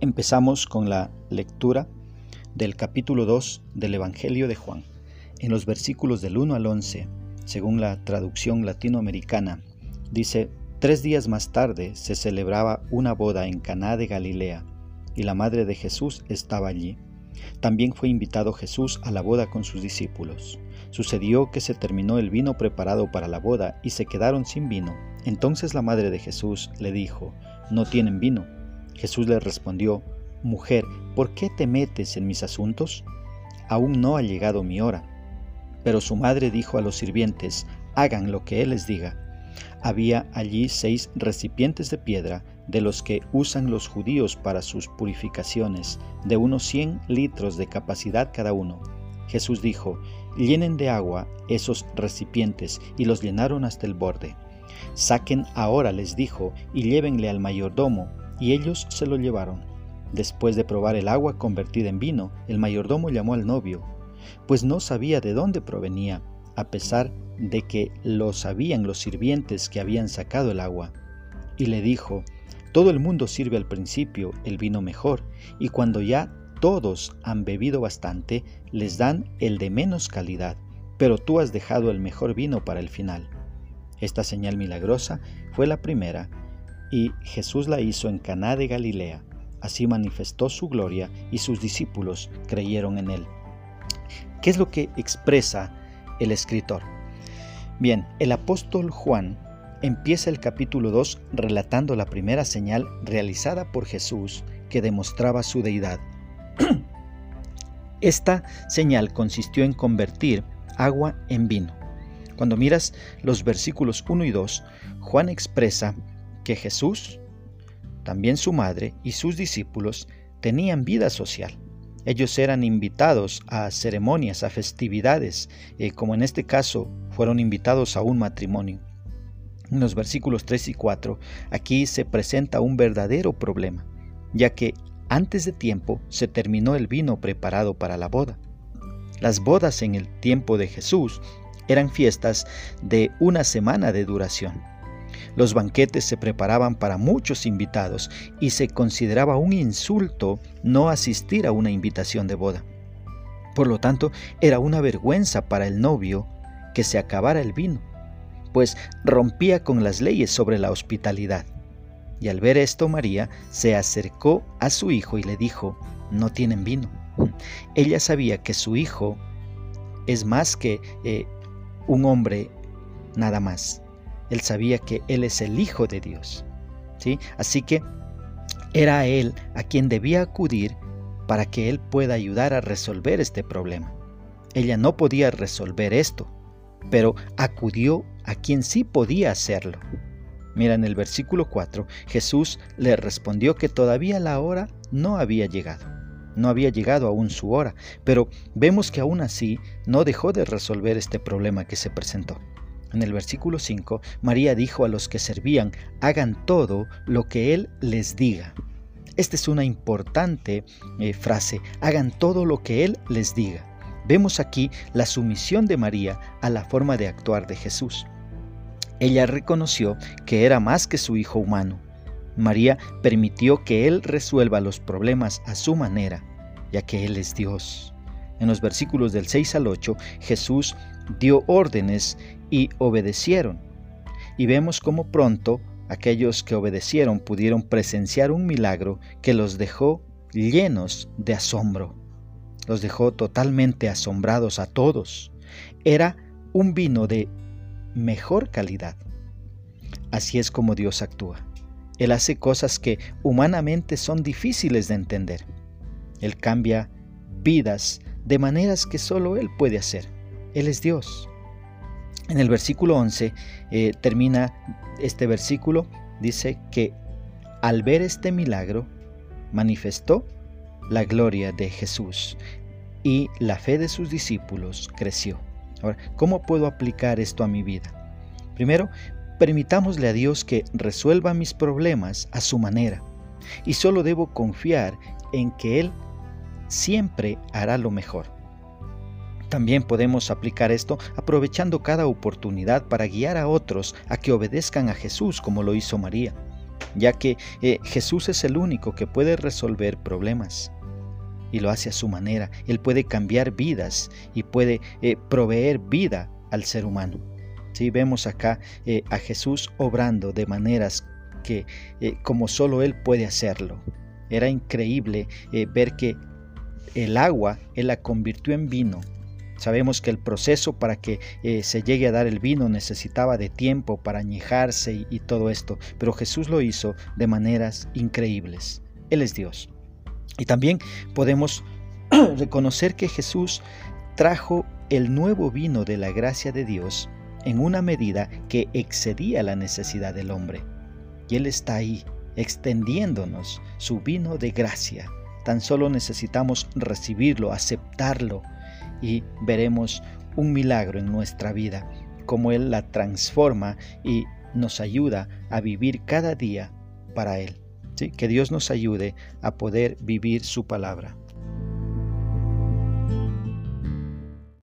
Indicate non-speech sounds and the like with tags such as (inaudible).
Empezamos con la lectura del capítulo 2 del Evangelio de Juan. En los versículos del 1 al 11, según la traducción latinoamericana, dice, Tres días más tarde se celebraba una boda en Caná de Galilea, y la madre de Jesús estaba allí. También fue invitado Jesús a la boda con sus discípulos. Sucedió que se terminó el vino preparado para la boda y se quedaron sin vino. Entonces la madre de Jesús le dijo, No tienen vino. Jesús le respondió, Mujer, ¿por qué te metes en mis asuntos? Aún no ha llegado mi hora. Pero su madre dijo a los sirvientes, hagan lo que él les diga. Había allí seis recipientes de piedra, de los que usan los judíos para sus purificaciones, de unos cien litros de capacidad cada uno. Jesús dijo, llenen de agua esos recipientes, y los llenaron hasta el borde. Saquen ahora, les dijo, y llévenle al mayordomo, y ellos se lo llevaron. Después de probar el agua convertida en vino, el mayordomo llamó al novio, pues no sabía de dónde provenía, a pesar de que lo sabían los sirvientes que habían sacado el agua. Y le dijo, todo el mundo sirve al principio el vino mejor, y cuando ya todos han bebido bastante, les dan el de menos calidad, pero tú has dejado el mejor vino para el final. Esta señal milagrosa fue la primera, y Jesús la hizo en Caná de Galilea Así manifestó su gloria y sus discípulos creyeron en él. ¿Qué es lo que expresa el escritor? Bien, el apóstol Juan empieza el capítulo 2 relatando la primera señal realizada por Jesús que demostraba su deidad. (clears throat) Esta señal consistió en convertir agua en vino. Cuando miras los versículos 1 y 2, Juan expresa que Jesús también su madre y sus discípulos tenían vida social. Ellos eran invitados a ceremonias, a festividades, eh, como en este caso fueron invitados a un matrimonio. En los versículos 3 y 4, aquí se presenta un verdadero problema, ya que antes de tiempo se terminó el vino preparado para la boda. Las bodas en el tiempo de Jesús eran fiestas de una semana de duración. Los banquetes se preparaban para muchos invitados y se consideraba un insulto no asistir a una invitación de boda. Por lo tanto, era una vergüenza para el novio que se acabara el vino, pues rompía con las leyes sobre la hospitalidad. Y al ver esto, María se acercó a su hijo y le dijo, no tienen vino. (laughs) Ella sabía que su hijo es más que eh, un hombre nada más. Él sabía que Él es el Hijo de Dios. ¿sí? Así que era Él a quien debía acudir para que Él pueda ayudar a resolver este problema. Ella no podía resolver esto, pero acudió a quien sí podía hacerlo. Mira en el versículo 4, Jesús le respondió que todavía la hora no había llegado. No había llegado aún su hora, pero vemos que aún así no dejó de resolver este problema que se presentó. En el versículo 5, María dijo a los que servían, hagan todo lo que Él les diga. Esta es una importante eh, frase, hagan todo lo que Él les diga. Vemos aquí la sumisión de María a la forma de actuar de Jesús. Ella reconoció que era más que su hijo humano. María permitió que Él resuelva los problemas a su manera, ya que Él es Dios. En los versículos del 6 al 8, Jesús dio órdenes y obedecieron. Y vemos cómo pronto aquellos que obedecieron pudieron presenciar un milagro que los dejó llenos de asombro. Los dejó totalmente asombrados a todos. Era un vino de mejor calidad. Así es como Dios actúa. Él hace cosas que humanamente son difíciles de entender. Él cambia vidas de maneras que solo Él puede hacer. Él es Dios. En el versículo 11 eh, termina este versículo, dice que al ver este milagro manifestó la gloria de Jesús y la fe de sus discípulos creció. Ahora, ¿cómo puedo aplicar esto a mi vida? Primero, permitámosle a Dios que resuelva mis problemas a su manera y solo debo confiar en que Él siempre hará lo mejor. También podemos aplicar esto aprovechando cada oportunidad para guiar a otros a que obedezcan a Jesús como lo hizo María. ya que eh, Jesús es el único que puede resolver problemas y lo hace a su manera. Él puede cambiar vidas y puede eh, proveer vida al ser humano. ¿Sí? Vemos acá eh, a Jesús obrando de maneras que como solo Él puede hacerlo. Era increíble ver que el agua Él la convirtió en vino Sabemos que el proceso para que eh, se llegue a dar el vino necesitaba de tiempo para añejarse y, y todo esto, pero Jesús lo hizo de maneras increíbles. Él es Dios. Y también podemos (clears throat) reconocer que Jesús trajo el nuevo vino de la gracia de Dios en una medida que excedía la necesidad del hombre. Y Él está ahí, extendiéndonos su vino de gracia. Tan solo necesitamos recibirlo, aceptarlo y veremos un milagro en nuestra vida, como Él la transforma y nos ayuda a vivir cada día para Él. Que Dios nos ayude a poder vivir su palabra.